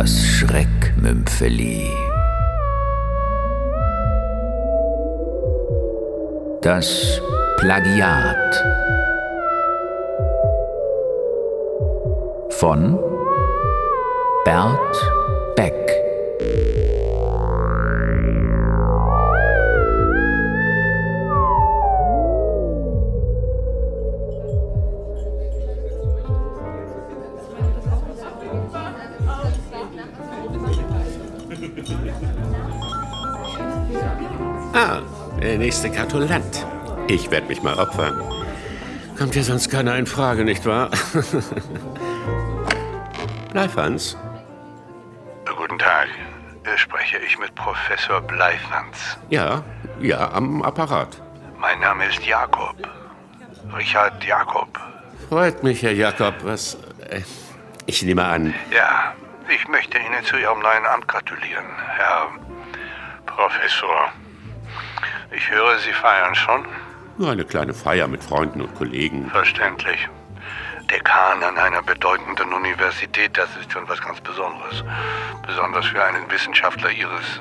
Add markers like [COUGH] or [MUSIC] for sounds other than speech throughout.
Das Schreckmümpfeli. Das Plagiat. Von Bert nächste Gratulant. Ich werde mich mal opfern. Kommt ja sonst keiner in Frage, nicht wahr? [LAUGHS] Bleifans? Guten Tag. Spreche ich mit Professor Bleifans? Ja, ja, am Apparat. Mein Name ist Jakob. Richard Jakob. Freut mich, Herr Jakob. Was. Äh, ich nehme an. Ja, ich möchte Ihnen zu Ihrem neuen Amt gratulieren, Herr Professor. Ich höre, Sie feiern schon. Nur eine kleine Feier mit Freunden und Kollegen. Verständlich. Dekan an einer bedeutenden Universität, das ist schon was ganz Besonderes. Besonders für einen Wissenschaftler Ihres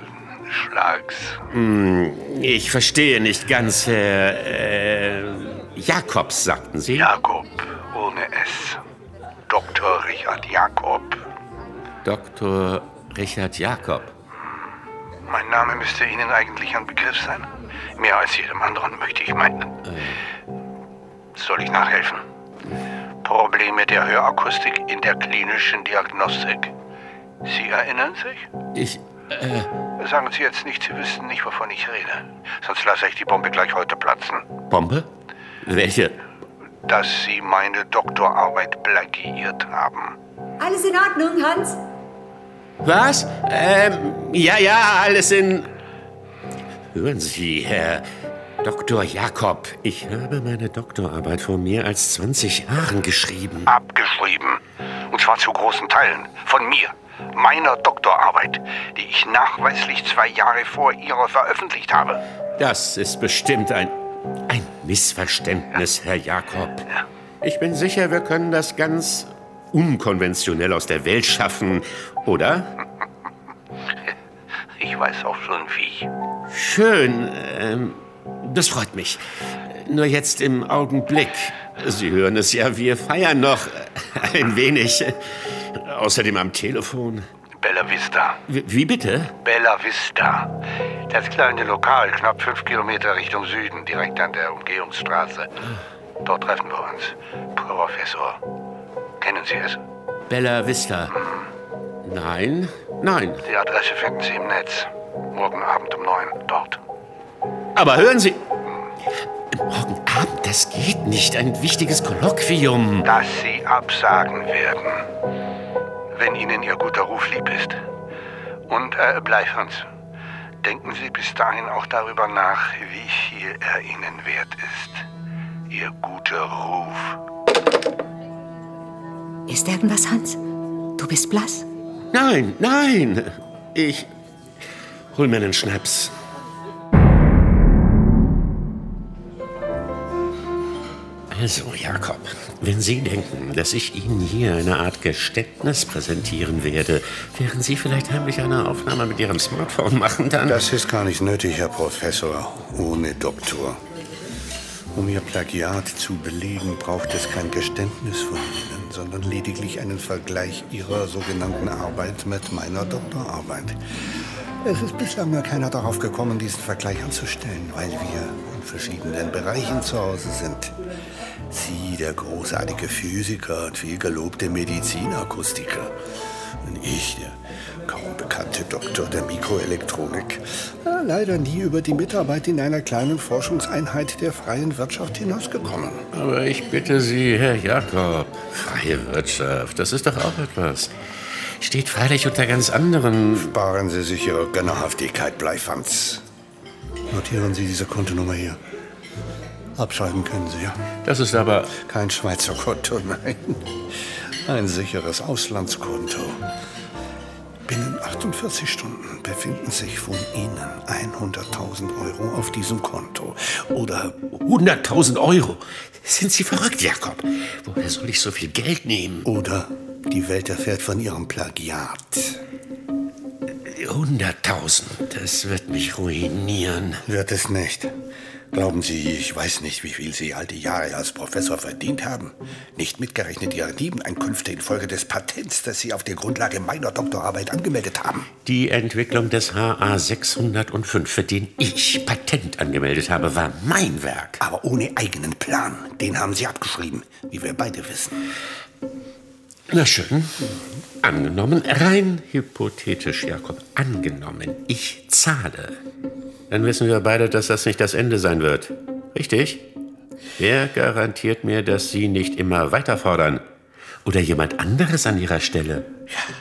Schlags. Hm, ich verstehe nicht ganz, Herr. Äh, Jakobs, sagten Sie? Jakob, ohne S. Dr. Richard Jakob. Dr. Richard Jakob. Mein Name müsste Ihnen eigentlich ein Begriff sein. Mehr als jedem anderen möchte ich meinen. Soll ich nachhelfen? Probleme der Hörakustik in der klinischen Diagnostik. Sie erinnern sich? Ich. Äh, Sagen Sie jetzt nicht, Sie wüssten nicht, wovon ich rede. Sonst lasse ich die Bombe gleich heute platzen. Bombe? Welche? Dass Sie meine Doktorarbeit plagiiert haben. Alles in Ordnung, Hans? Was? Ähm, ja, ja, alles in. Hören Sie, Herr Dr. Jakob, ich habe meine Doktorarbeit vor mehr als 20 Jahren geschrieben. Abgeschrieben. Und zwar zu großen Teilen. Von mir. Meiner Doktorarbeit, die ich nachweislich zwei Jahre vor ihrer veröffentlicht habe. Das ist bestimmt ein, ein Missverständnis, Herr Jakob. Ich bin sicher, wir können das ganz unkonventionell aus der Welt schaffen, oder? Ich weiß auch schon wie. Schön. Ähm, das freut mich. Nur jetzt im Augenblick. Sie hören es ja, wir feiern noch ein wenig. Außerdem am Telefon. Bella Vista. Wie, wie bitte? Bella Vista. Das kleine Lokal, knapp fünf Kilometer Richtung Süden, direkt an der Umgehungsstraße. Dort treffen wir uns. Professor. Kennen Sie es? Bella Vista. Nein, nein. Die Adresse finden Sie im Netz. Morgen Abend um neun, dort. Aber hören Sie. Morgen Abend, das geht nicht. Ein wichtiges Kolloquium. Dass Sie absagen werden. Wenn Ihnen Ihr guter Ruf lieb ist. Und, äh, Bleifans, denken Sie bis dahin auch darüber nach, wie viel er Ihnen wert ist. Ihr guter Ruf. Ist irgendwas, Hans? Du bist blass. Nein, nein. Ich hol mir einen Schnaps. Also, Jakob, wenn Sie denken, dass ich Ihnen hier eine Art Geständnis präsentieren werde, während Sie vielleicht heimlich eine Aufnahme mit Ihrem Smartphone machen, dann... Das ist gar nicht nötig, Herr Professor, ohne Doktor. Um Ihr Plagiat zu belegen, braucht es kein Geständnis von Ihnen, sondern lediglich einen Vergleich Ihrer sogenannten Arbeit mit meiner Doktorarbeit. Es ist bislang nur keiner darauf gekommen, diesen Vergleich anzustellen, weil wir in verschiedenen Bereichen zu Hause sind. Sie, der großartige Physiker und vielgelobte Medizinakustiker. Und ich, der kaum bekannte Doktor der Mikroelektronik, äh, leider nie über die Mitarbeit in einer kleinen Forschungseinheit der freien Wirtschaft hinausgekommen. Aber ich bitte Sie, Herr Jakob, freie Wirtschaft, das ist doch auch etwas. Steht freilich unter ganz anderen... Sparen Sie sich Ihre Gönnerhaftigkeit, Bleifanz. Notieren Sie diese Kontonummer hier. Abschreiben können Sie, ja? Das ist aber... Kein Schweizer Konto, nein. Ein sicheres Auslandskonto. Binnen 48 Stunden befinden sich von Ihnen 100.000 Euro auf diesem Konto. Oder 100.000 Euro? Sind Sie verrückt, Jakob? Woher soll ich so viel Geld nehmen? Oder Die Welt erfährt von Ihrem Plagiat. Hunderttausend, das wird mich ruinieren. Wird es nicht. Glauben Sie, ich weiß nicht, wie viel Sie all die Jahre als Professor verdient haben. Nicht mitgerechnet Ihre Nebeneinkünfte infolge des Patents, das Sie auf der Grundlage meiner Doktorarbeit angemeldet haben. Die Entwicklung des HA 605, für den ich Patent angemeldet habe, war mein Werk. Aber ohne eigenen Plan. Den haben Sie abgeschrieben, wie wir beide wissen. Na schön. Angenommen, rein hypothetisch, Jakob. Angenommen, ich zahle. Dann wissen wir beide, dass das nicht das Ende sein wird. Richtig? Wer garantiert mir, dass Sie nicht immer weiter fordern? Oder jemand anderes an Ihrer Stelle? Ja,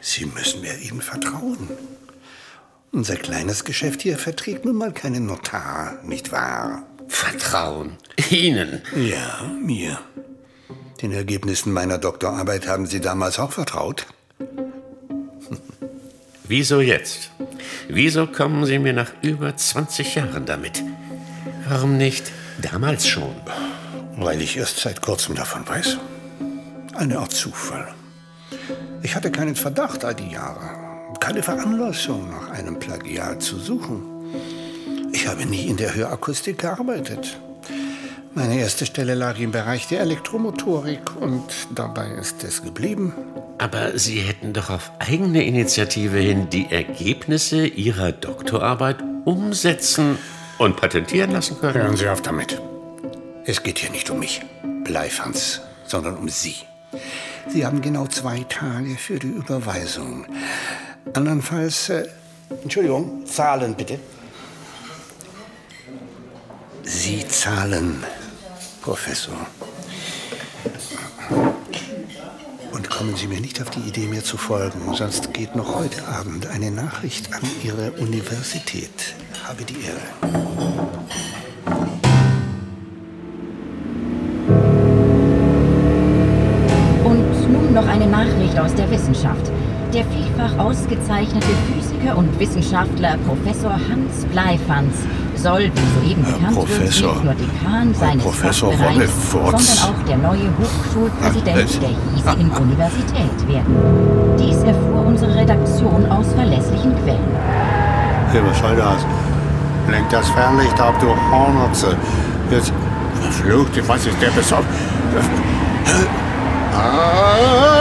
Sie müssen mir eben vertrauen. Unser kleines Geschäft hier verträgt nun mal keinen Notar, nicht wahr? Vertrauen? Ihnen? Ja, mir. Den Ergebnissen meiner Doktorarbeit haben Sie damals auch vertraut? [LAUGHS] Wieso jetzt? Wieso kommen Sie mir nach über 20 Jahren damit? Warum nicht damals schon? Weil ich erst seit kurzem davon weiß. Eine Art Zufall. Ich hatte keinen Verdacht all die Jahre, keine Veranlassung nach einem Plagiat zu suchen. Ich habe nie in der Hörakustik gearbeitet. Meine erste Stelle lag im Bereich der Elektromotorik und dabei ist es geblieben. Aber Sie hätten doch auf eigene Initiative hin die Ergebnisse Ihrer Doktorarbeit umsetzen und patentieren lassen können. Hören Sie auf damit. Es geht hier nicht um mich, Bleifans, sondern um Sie. Sie haben genau zwei Tage für die Überweisung. Andernfalls, äh, Entschuldigung, zahlen bitte. Sie zahlen, Professor. Und kommen Sie mir nicht auf die Idee, mir zu folgen, sonst geht noch heute Abend eine Nachricht an Ihre Universität. Habe die Ehre. Und nun noch eine Nachricht aus der Wissenschaft. Der vielfach ausgezeichnete Physiker und Wissenschaftler Professor Hans Bleifans soll, wie soeben Herr bekannt Professor. wird, nicht nur Dekan seines Professor Fachbereichs, sondern auch der neue Hochschulpräsident der hiesigen [LAUGHS] Universität werden. Dies erfuhr unsere Redaktion aus verlässlichen Quellen. Hey, was soll das? Lenk das Fernlicht ab, du Hornotze. Jetzt. Verflucht, was ist der besoffen? Ah!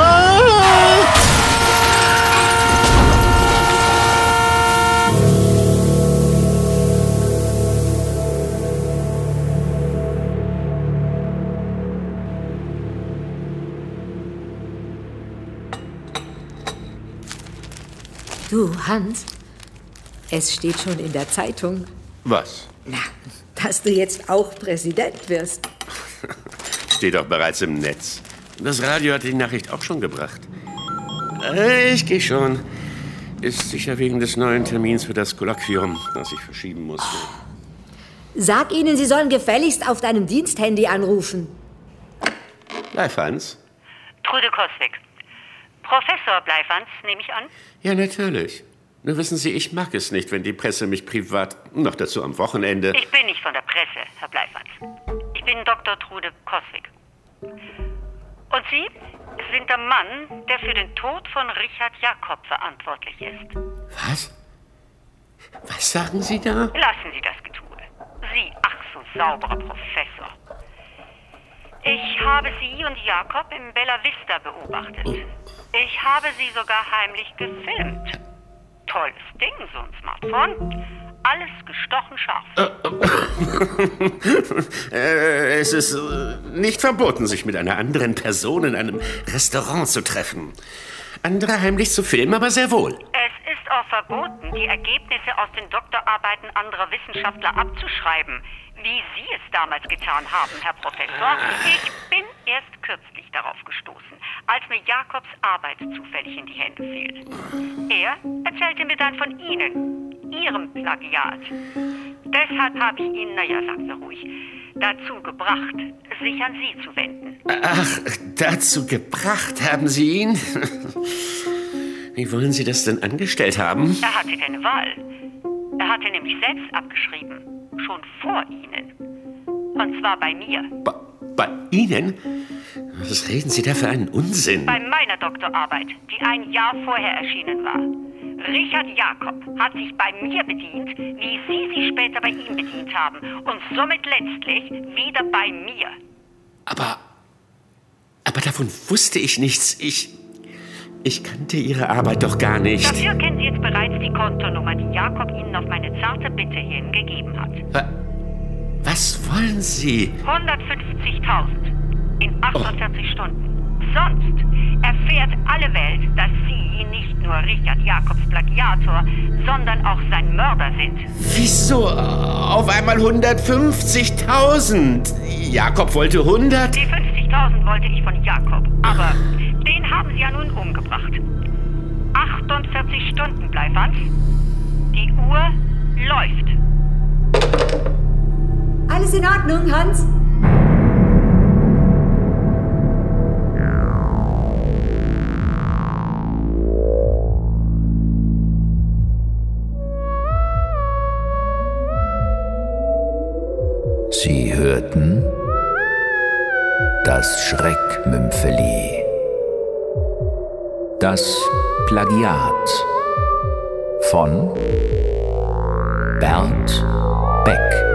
Du, Hans, es steht schon in der Zeitung, Was? na, dass du jetzt auch Präsident wirst. [LAUGHS] Steht doch bereits im Netz. Das Radio hat die Nachricht auch schon gebracht. Äh, Ich gehe schon. Ist sicher wegen des neuen Termins für das Kolloquium, das ich verschieben musste. Sag ihnen, sie sollen gefälligst auf deinem Diensthandy anrufen. Live, Hans? Trude Koswig. Professor Bleifans, nehme ich an? Ja, natürlich. Nur wissen Sie, ich mag es nicht, wenn die Presse mich privat, noch dazu am Wochenende. Ich bin nicht von der Presse, Herr Bleifans. Ich bin Dr. Trude Koswig. Und Sie sind der Mann, der für den Tod von Richard Jakob verantwortlich ist. Was? Was sagen Sie da? Lassen Sie das Getue. Sie, ach so sauberer Professor. Ich habe Sie und Jakob im Bella Vista beobachtet. Ich habe Sie sogar heimlich gefilmt. Tolles Ding, so ein Smartphone. Alles gestochen scharf. [LAUGHS] Äh, es ist äh, nicht verboten, sich mit einer anderen Person in einem Restaurant zu treffen. Andere heimlich zu filmen, aber sehr wohl. Es verboten, die Ergebnisse aus den Doktorarbeiten anderer Wissenschaftler abzuschreiben, wie Sie es damals getan haben, Herr Professor. Ich bin erst kürzlich darauf gestoßen, als mir Jakobs Arbeit zufällig in die Hände fiel. Er erzählte mir dann von Ihnen, Ihrem Plagiat. Deshalb habe ich ihn, naja, sagen wir ruhig, dazu gebracht, sich an Sie zu wenden. Ach, dazu gebracht haben Sie ihn? [LAUGHS] Wie wollen Sie das denn angestellt haben? Er hatte keine Wahl. Er hatte nämlich selbst abgeschrieben. Schon vor Ihnen. Und zwar bei mir. Bei, bei Ihnen? Was reden Sie da für einen Unsinn? Bei meiner Doktorarbeit, die ein Jahr vorher erschienen war. Richard Jakob hat sich bei mir bedient, wie Sie sich später bei ihm bedient haben. Und somit letztlich wieder bei mir. Aber. Aber davon wusste ich nichts. Ich. Ich kannte Ihre Arbeit doch gar nicht. Dafür kennen Sie jetzt bereits die Kontonummer, die Jakob Ihnen auf meine zarte Bitte hin gegeben hat. Wa- Was wollen Sie? 150.000 in 48 Stunden. Sonst erfährt alle Welt, dass Sie nicht nur Richard Jakobs Plagiator, sondern auch sein Mörder sind. Wieso auf einmal 150.000? Jakob wollte 100? Die 50.000 wollte ich von Jakob, aber den haben Sie ja nun umgebracht. 48 Stunden, Bleifanz. Die Uhr läuft. Alles in Ordnung, Hans? Sie hörten das Schreckmümpfeli. Das Plagiat von Bert Beck.